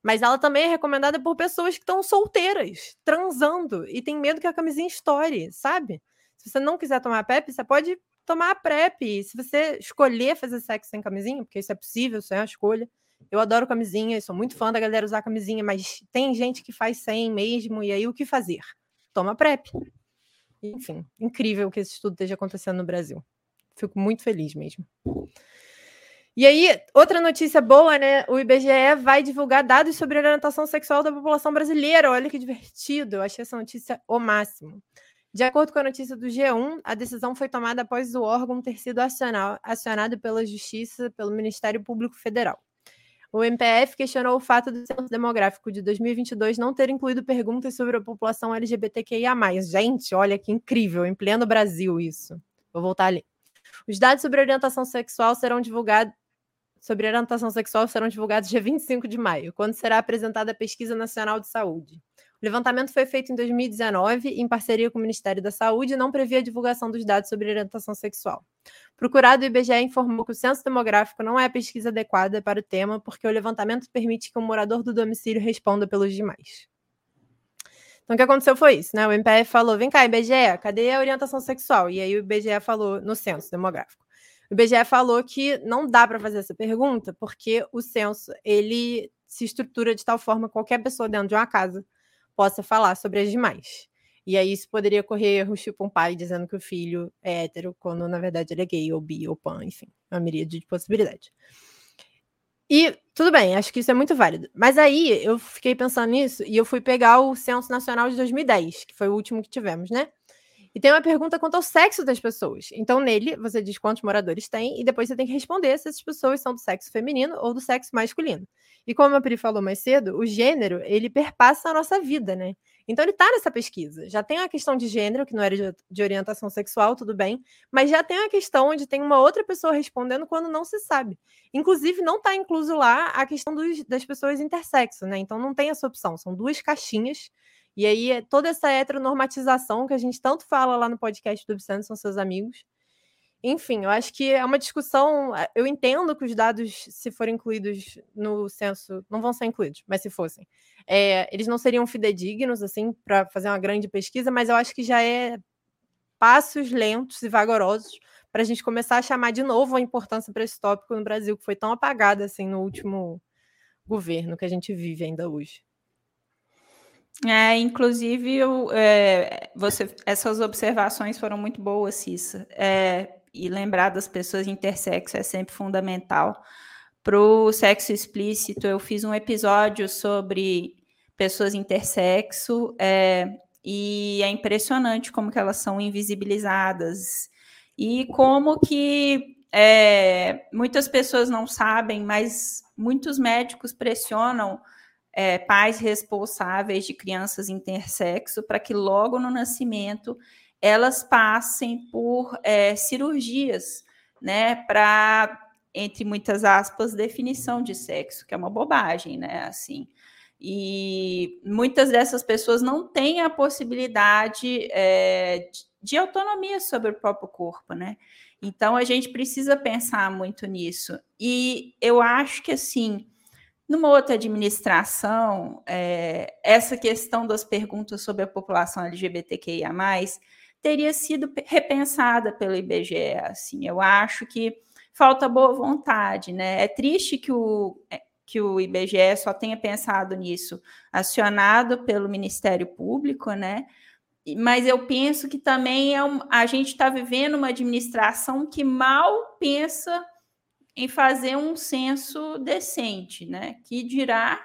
Mas ela também é recomendada por pessoas que estão solteiras, transando, e tem medo que a camisinha estoure, sabe? Se você não quiser tomar PEP, você pode tomar a PrEP. Se você escolher fazer sexo sem camisinha, porque isso é possível, isso é uma escolha. Eu adoro camisinha, sou muito fã da galera usar camisinha, mas tem gente que faz sem mesmo, e aí o que fazer? Toma PrEP. Enfim, incrível que esse estudo esteja acontecendo no Brasil. Fico muito feliz mesmo. E aí, outra notícia boa, né? O IBGE vai divulgar dados sobre orientação sexual da população brasileira. Olha que divertido. Eu achei essa notícia o máximo. De acordo com a notícia do G1, a decisão foi tomada após o órgão ter sido acionado pela Justiça, pelo Ministério Público Federal. O MPF questionou o fato do censo demográfico de 2022 não ter incluído perguntas sobre a população LGBTQIA+. Gente, olha que incrível, em pleno Brasil isso. Vou voltar ali. Os dados sobre orientação sexual serão divulgados sobre orientação sexual serão divulgados dia 25 de maio, quando será apresentada a Pesquisa Nacional de Saúde. O levantamento foi feito em 2019 em parceria com o Ministério da Saúde e não previa a divulgação dos dados sobre orientação sexual. Procurado, o IBGE informou que o censo demográfico não é a pesquisa adequada para o tema, porque o levantamento permite que o morador do domicílio responda pelos demais. Então, o que aconteceu foi isso, né? O MPF falou: vem cá, IBGE, cadê a orientação sexual? E aí o IBGE falou no censo demográfico. O IBGE falou que não dá para fazer essa pergunta porque o censo ele se estrutura de tal forma que qualquer pessoa dentro de uma casa possa falar sobre as demais. E aí isso poderia correr erros, tipo um pai dizendo que o filho é hétero, quando na verdade ele é gay, ou bi, ou pan, enfim, uma miríade de possibilidades. E tudo bem, acho que isso é muito válido. Mas aí eu fiquei pensando nisso e eu fui pegar o Censo Nacional de 2010, que foi o último que tivemos, né? E tem uma pergunta quanto ao sexo das pessoas. Então, nele, você diz quantos moradores tem, e depois você tem que responder se essas pessoas são do sexo feminino ou do sexo masculino. E como a Pri falou mais cedo, o gênero, ele perpassa a nossa vida, né? Então ele está nessa pesquisa. Já tem a questão de gênero, que não era de, orientação sexual, tudo bem, mas já tem a questão onde tem uma outra pessoa respondendo quando não se sabe. Inclusive, não está incluso lá a questão dos, das pessoas intersexo, né? Então não tem essa opção, são duas caixinhas. E aí é toda essa heteronormatização que a gente tanto fala lá no podcast do Obsceno são seus amigos. Enfim, eu acho que é uma discussão. Eh, eu entendo que os dados, se forem incluídos no censo, não vão ser incluídos, mas se fossem, é, eles não seriam fidedignos, assim, para fazer uma grande pesquisa, mas eu acho que já é passos lentos e vagarosos para a gente começar a chamar de novo a importância para esse tópico no Brasil, que foi tão apagada assim no último governo que a gente vive ainda hoje. É, inclusive, eu, é, você, essas observações foram muito boas, Cissa. É, e lembrar das pessoas intersexo é sempre fundamental. Para o sexo explícito, eu fiz um episódio sobre pessoas intersexo é, e é impressionante como que elas são invisibilizadas e como que é, muitas pessoas não sabem, mas muitos médicos pressionam é, pais responsáveis de crianças intersexo para que logo no nascimento elas passem por é, cirurgias, né, para, entre muitas aspas, definição de sexo, que é uma bobagem, né, assim. E muitas dessas pessoas não têm a possibilidade é, de autonomia sobre o próprio corpo, né? Então a gente precisa pensar muito nisso. E eu acho que assim, numa outra administração, é, essa questão das perguntas sobre a população LGBTQIA teria sido repensada pelo IBGE. Assim, eu acho que falta boa vontade, né? É triste que o, é, que o IBGE só tenha pensado nisso, acionado pelo Ministério Público, né? Mas eu penso que também é um, a gente está vivendo uma administração que mal pensa em fazer um censo decente, né? Que dirá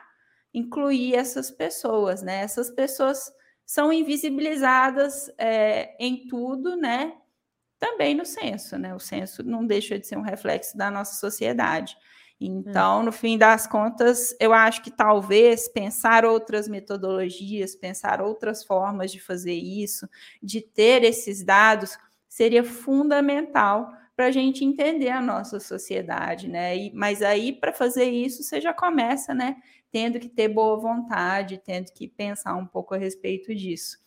incluir essas pessoas, né? Essas pessoas são invisibilizadas é, em tudo, né? Também no censo, né? O censo não deixa de ser um reflexo da nossa sociedade. Então, no fim das contas, eu acho que talvez pensar outras metodologias, pensar outras formas de fazer isso, de ter esses dados, seria fundamental para a gente entender a nossa sociedade, né? E, mas aí, para fazer isso, você já começa, né? tendo que ter boa vontade, tendo que pensar um pouco a respeito disso,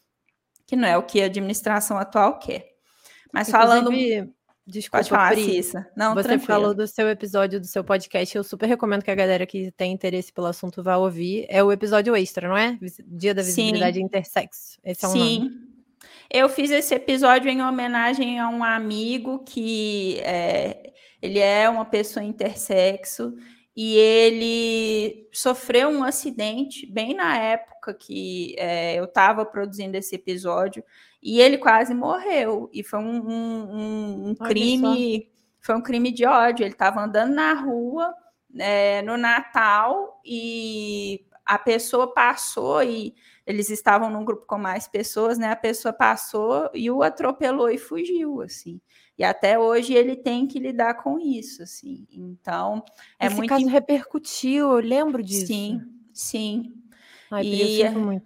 que não é o que a administração atual quer. Mas Inclusive, falando. Desculpa, Pode falar, Pri. Não, Você tranquilo. falou do seu episódio do seu podcast. Eu super recomendo que a galera que tem interesse pelo assunto vá ouvir. É o episódio extra, não é? Dia da Visibilidade Sim. Intersexo. Esse é o Sim. Nome. Eu fiz esse episódio em homenagem a um amigo que é, ele é uma pessoa intersexo e ele sofreu um acidente bem na época que é, eu estava produzindo esse episódio e ele quase morreu. E foi um, um, um crime foi um crime de ódio. Ele estava andando na rua é, no Natal e a pessoa passou e eles estavam num grupo com mais pessoas né a pessoa passou e o atropelou e fugiu assim e até hoje ele tem que lidar com isso, assim. Então, é Esse muito. caso repercutiu, eu lembro disso. Sim, sim. Ai, e... eu muito.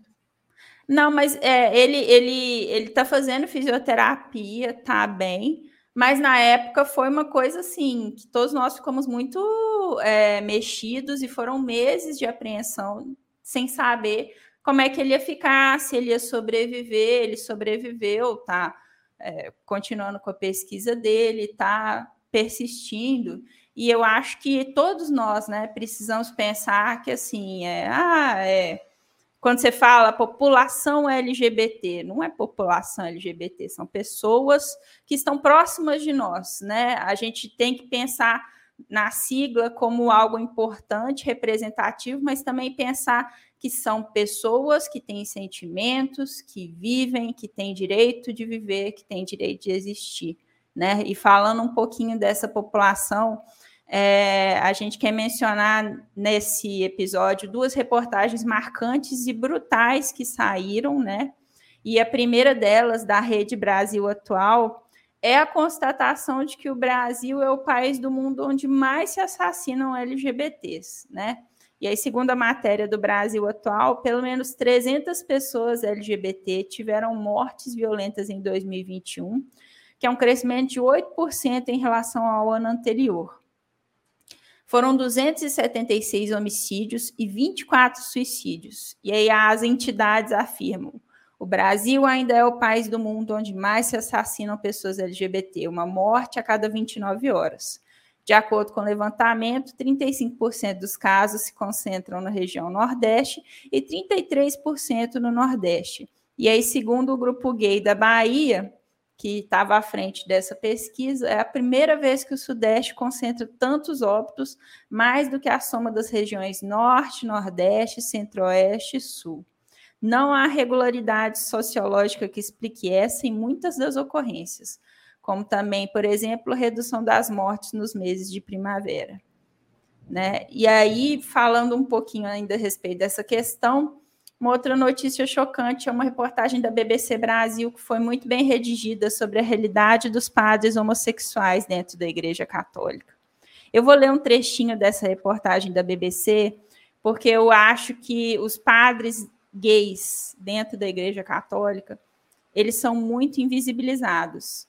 Não, mas é, ele ele ele está fazendo fisioterapia, tá bem, mas na época foi uma coisa assim que todos nós ficamos muito é, mexidos e foram meses de apreensão sem saber como é que ele ia ficar, se ele ia sobreviver, ele sobreviveu, tá? é, continuando com a pesquisa dele, está persistindo. E eu acho que todos nós, né, precisamos pensar que assim, é, ah, é, quando você fala população LGBT, não é população LGBT, são pessoas que estão próximas de nós, né? A gente tem que pensar na sigla como algo importante, representativo, mas também pensar que são pessoas que têm sentimentos, que vivem, que têm direito de viver, que têm direito de existir. Né? E falando um pouquinho dessa população, é, a gente quer mencionar nesse episódio duas reportagens marcantes e brutais que saíram, né? E a primeira delas, da Rede Brasil Atual, é a constatação de que o Brasil é o país do mundo onde mais se assassinam LGBTs, né? E aí, segundo a matéria do Brasil atual, pelo menos 300 pessoas LGBT tiveram mortes violentas em 2021, que é um crescimento de 8% em relação ao ano anterior. Foram 276 homicídios e 24 suicídios. E aí as entidades afirmam: o Brasil ainda é o país do mundo onde mais se assassinam pessoas LGBT, uma morte a cada 29 horas. De acordo com o levantamento, 35% dos casos se concentram na região Nordeste e 33% no Nordeste. E aí, segundo o grupo gay da Bahia, que estava à frente dessa pesquisa, é a primeira vez que o Sudeste concentra tantos óbitos, mais do que a soma das regiões Norte, Nordeste, Centro-Oeste e Sul. Não há regularidade sociológica que explique essa em muitas das ocorrências como também, por exemplo, redução das mortes nos meses de primavera. Né? E aí, falando um pouquinho ainda a respeito dessa questão, uma outra notícia chocante é uma reportagem da BBC Brasil que foi muito bem redigida sobre a realidade dos padres homossexuais dentro da Igreja Católica. Eu vou ler um trechinho dessa reportagem da BBC, porque eu acho que os padres gays dentro da Igreja Católica, eles são muito invisibilizados.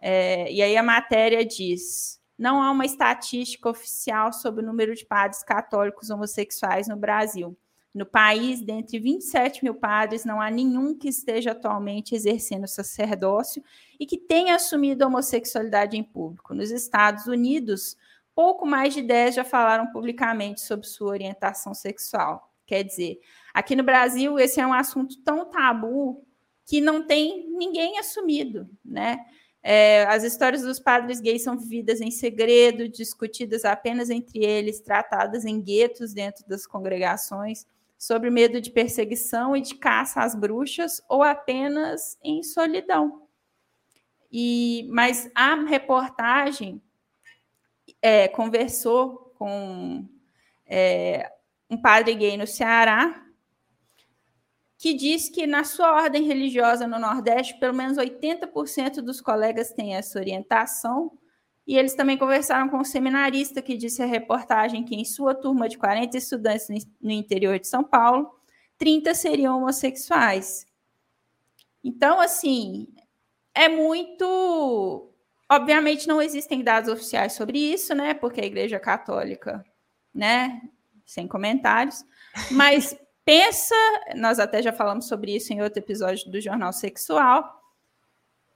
É, e aí a matéria diz: não há uma estatística oficial sobre o número de padres católicos homossexuais no Brasil. No país, dentre 27 mil padres, não há nenhum que esteja atualmente exercendo sacerdócio e que tenha assumido a homossexualidade em público. Nos Estados Unidos, pouco mais de 10 já falaram publicamente sobre sua orientação sexual. Quer dizer, aqui no Brasil, esse é um assunto tão tabu que não tem ninguém assumido, né? É, as histórias dos padres gays são vividas em segredo, discutidas apenas entre eles, tratadas em guetos dentro das congregações, sobre medo de perseguição e de caça às bruxas, ou apenas em solidão. E, mas a reportagem é, conversou com é, um padre gay no Ceará, que diz que na sua ordem religiosa no Nordeste, pelo menos 80% dos colegas têm essa orientação. E eles também conversaram com um seminarista que disse a reportagem que em sua turma de 40 estudantes no interior de São Paulo, 30 seriam homossexuais. Então, assim, é muito. Obviamente não existem dados oficiais sobre isso, né? Porque a Igreja Católica, né? Sem comentários. Mas pensa, nós até já falamos sobre isso em outro episódio do Jornal Sexual,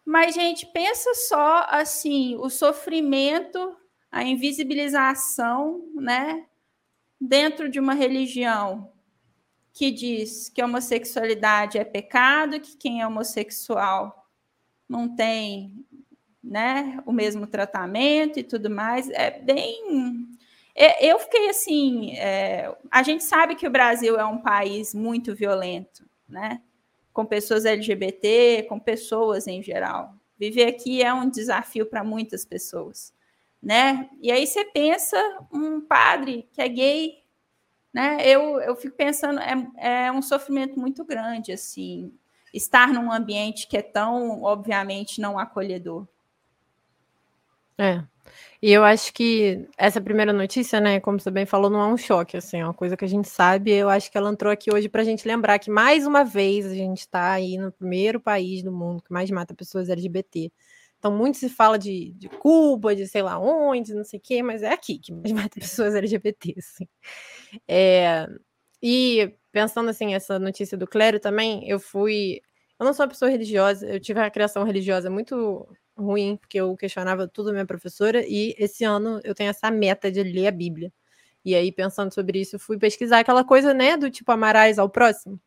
mas, gente, pensa só assim, o sofrimento, a invisibilização, né, dentro de uma religião que diz que a homossexualidade é pecado, que quem é homossexual não tem, né, o mesmo tratamento e tudo mais, é bem eu fiquei assim. É, a gente sabe que o Brasil é um país muito violento, né? Com pessoas LGBT, com pessoas em geral. Viver aqui é um desafio para muitas pessoas, né? E aí você pensa um padre que é gay, né? Eu, eu fico pensando é, é um sofrimento muito grande assim estar num ambiente que é tão obviamente não acolhedor. É, e eu acho que essa primeira notícia, né, como você bem falou, não é um choque, assim, é uma coisa que a gente sabe. Eu acho que ela entrou aqui hoje para a gente lembrar que, mais uma vez, a gente está aí no primeiro país do mundo que mais mata pessoas LGBT. Então, muito se fala de, de Cuba, de sei lá onde, não sei o quê, mas é aqui que mais mata pessoas LGBT, assim. É, e pensando, assim, essa notícia do clero também, eu fui... Eu não sou uma pessoa religiosa, eu tive uma criação religiosa muito ruim, porque eu questionava tudo minha professora, e esse ano eu tenho essa meta de ler a Bíblia. E aí, pensando sobre isso, fui pesquisar aquela coisa, né, do tipo amarás ao próximo.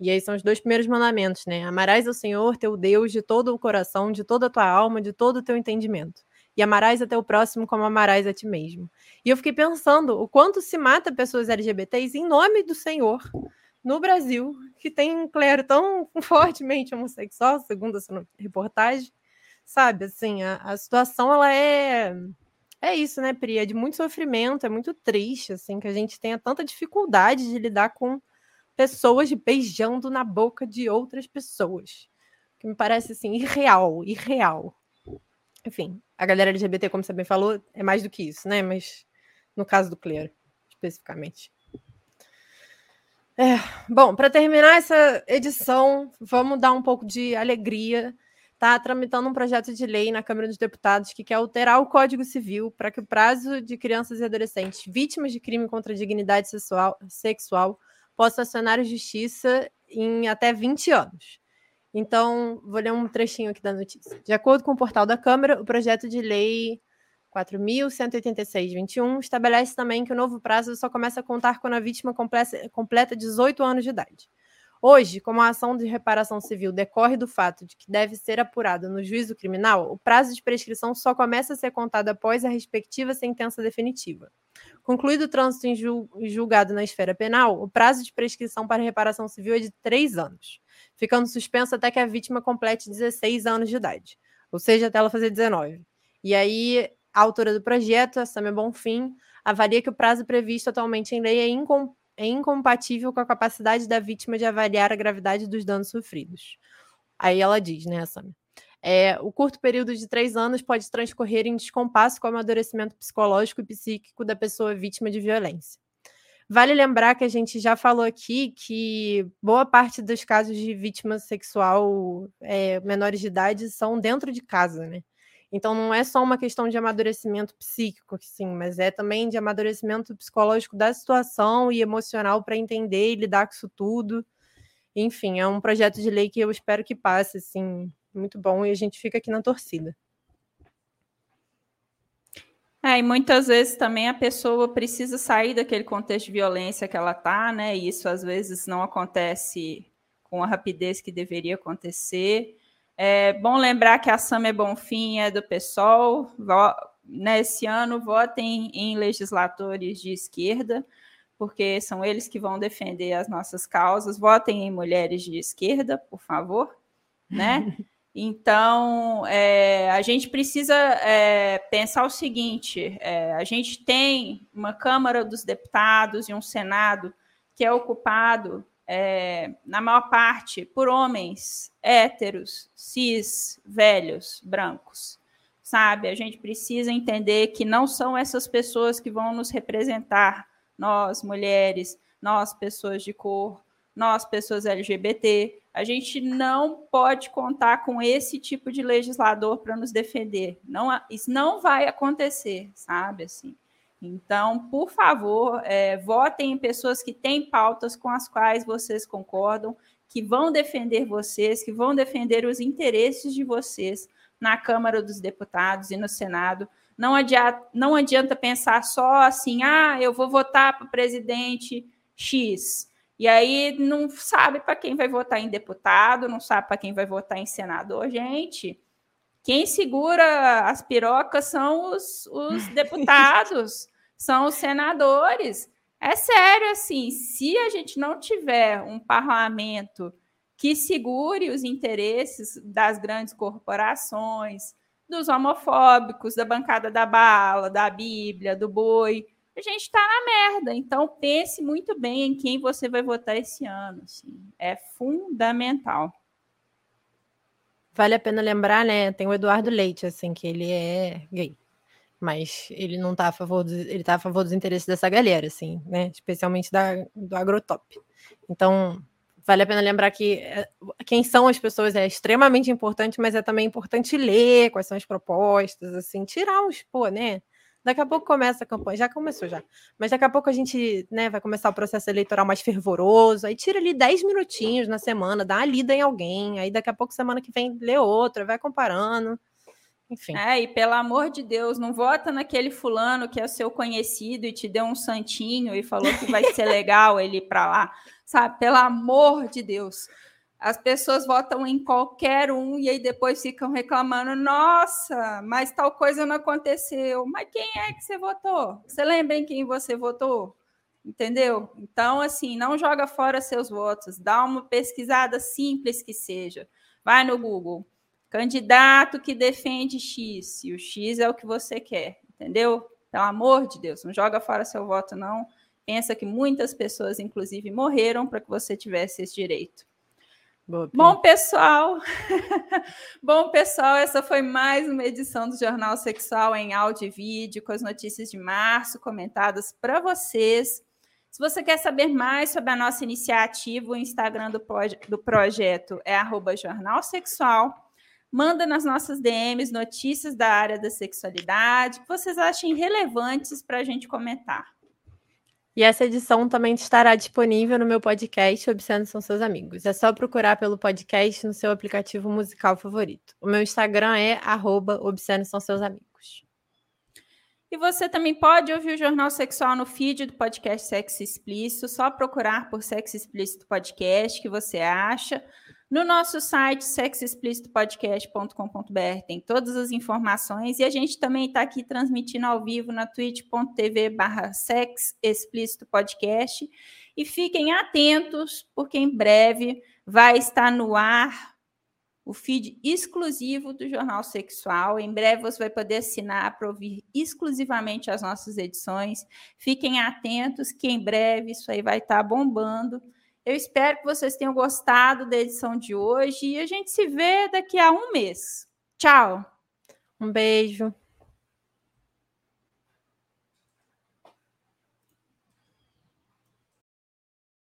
E aí são os dois primeiros mandamentos, né? Amarás ao Senhor, teu Deus, de todo o coração, de toda a tua alma, de todo o teu entendimento. E amarás até o próximo como amarás a ti mesmo. E eu fiquei pensando o quanto se mata pessoas LGBTs em nome do Senhor no Brasil, que tem um clero tão fortemente homossexual, segundo essa reportagem, sabe? Assim, a, a situação ela é é isso, né, Pri? É de muito sofrimento, é muito triste, assim, que a gente tenha tanta dificuldade de lidar com pessoas beijando na boca de outras pessoas. Que me parece, assim, irreal, irreal. Enfim, a galera LGBT, como você bem falou, é mais do que isso, né? Mas no caso do Clear, especificamente. É, bom, para terminar essa edição, vamos dar um pouco de alegria. Está tramitando um projeto de lei na Câmara dos Deputados que quer alterar o Código Civil para que o prazo de crianças e adolescentes vítimas de crime contra a dignidade sexual, sexual possa acionar a justiça em até 20 anos. Então, vou ler um trechinho aqui da notícia. De acordo com o portal da Câmara, o projeto de lei 4.186-21 estabelece também que o novo prazo só começa a contar quando a vítima completa 18 anos de idade. Hoje, como a ação de reparação civil decorre do fato de que deve ser apurada no juízo criminal, o prazo de prescrição só começa a ser contado após a respectiva sentença definitiva. Concluído o trânsito em julgado na esfera penal, o prazo de prescrição para reparação civil é de três anos, ficando suspenso até que a vítima complete 16 anos de idade, ou seja, até ela fazer 19. E aí, a autora do projeto, a Samia Bonfim, avalia que o prazo previsto atualmente em lei é incompatível é incompatível com a capacidade da vítima de avaliar a gravidade dos danos sofridos. Aí ela diz, né, Samia? É, o curto período de três anos pode transcorrer em descompasso com o amadurecimento psicológico e psíquico da pessoa vítima de violência. Vale lembrar que a gente já falou aqui que boa parte dos casos de vítima sexual é, menores de idade são dentro de casa, né? Então não é só uma questão de amadurecimento psíquico, sim, mas é também de amadurecimento psicológico da situação e emocional para entender e lidar com isso tudo. Enfim, é um projeto de lei que eu espero que passe, assim, muito bom e a gente fica aqui na torcida. É, e muitas vezes também a pessoa precisa sair daquele contexto de violência que ela está, né? E isso às vezes não acontece com a rapidez que deveria acontecer. É bom lembrar que a Sam é Bonfim é do PSOL. Nesse ano, votem em legisladores de esquerda, porque são eles que vão defender as nossas causas. Votem em mulheres de esquerda, por favor, né? Então, é, a gente precisa é, pensar o seguinte: é, a gente tem uma Câmara dos Deputados e um Senado que é ocupado é, na maior parte, por homens héteros, cis, velhos, brancos. Sabe? A gente precisa entender que não são essas pessoas que vão nos representar, nós, mulheres, nós, pessoas de cor, nós, pessoas LGBT. A gente não pode contar com esse tipo de legislador para nos defender. Não, isso não vai acontecer, sabe? Assim. Então, por favor, é, votem em pessoas que têm pautas com as quais vocês concordam, que vão defender vocês, que vão defender os interesses de vocês na Câmara dos Deputados e no Senado. Não adianta, não adianta pensar só assim, ah, eu vou votar para o presidente X. E aí não sabe para quem vai votar em deputado, não sabe para quem vai votar em senador. Gente, quem segura as pirocas são os, os deputados, são os senadores. É sério, assim, se a gente não tiver um parlamento que segure os interesses das grandes corporações, dos homofóbicos, da bancada da bala, da Bíblia, do boi, a gente está na merda. Então pense muito bem em quem você vai votar esse ano. Assim. É fundamental. Vale a pena lembrar, né? Tem o Eduardo Leite, assim, que ele é gay. Mas ele não tá a favor dos, ele tá a favor dos interesses dessa galera, assim, né? Especialmente da, do agrotop. Então, vale a pena lembrar que eh, quem são as pessoas é extremamente importante, mas é também importante ler quais são as propostas, assim, tirar uns, pô, né? Daqui a pouco começa a campanha, já começou já. Mas daqui a pouco a gente né, vai começar o processo eleitoral mais fervoroso. Aí tira ali 10 minutinhos na semana, dá uma lida em alguém. Aí daqui a pouco, semana que vem, lê outra, vai comparando. Enfim. É, e pelo amor de Deus, não vota naquele fulano que é seu conhecido e te deu um santinho e falou que vai ser legal ele ir para lá. Sabe? Pelo amor de Deus. As pessoas votam em qualquer um e aí depois ficam reclamando: nossa, mas tal coisa não aconteceu. Mas quem é que você votou? Você lembra em quem você votou? Entendeu? Então, assim, não joga fora seus votos, dá uma pesquisada simples que seja. Vai no Google. Candidato que defende X, e o X é o que você quer, entendeu? Pelo amor de Deus, não joga fora seu voto, não. Pensa que muitas pessoas, inclusive, morreram para que você tivesse esse direito. Boa, Bom, pessoal, bom, pessoal, essa foi mais uma edição do Jornal Sexual em áudio e vídeo, com as notícias de março comentadas para vocês. Se você quer saber mais sobre a nossa iniciativa, o Instagram do, do projeto é Jornal Sexual. Manda nas nossas DMs notícias da área da sexualidade que vocês achem relevantes para a gente comentar. E essa edição também estará disponível no meu podcast Obsceno São Seus Amigos. É só procurar pelo podcast no seu aplicativo musical favorito. O meu Instagram é arroba Obsceno São Seus Amigos. E você também pode ouvir o Jornal Sexual no feed do podcast Sexo Explícito. Só procurar por Sexo Explícito Podcast que você acha. No nosso site, sexoexplicitopodcast.com.br, tem todas as informações e a gente também está aqui transmitindo ao vivo na twitch.tv barra Podcast. E fiquem atentos, porque em breve vai estar no ar o feed exclusivo do Jornal Sexual. Em breve você vai poder assinar para ouvir exclusivamente as nossas edições. Fiquem atentos que em breve isso aí vai estar bombando. Eu espero que vocês tenham gostado da edição de hoje e a gente se vê daqui a um mês. Tchau. Um beijo.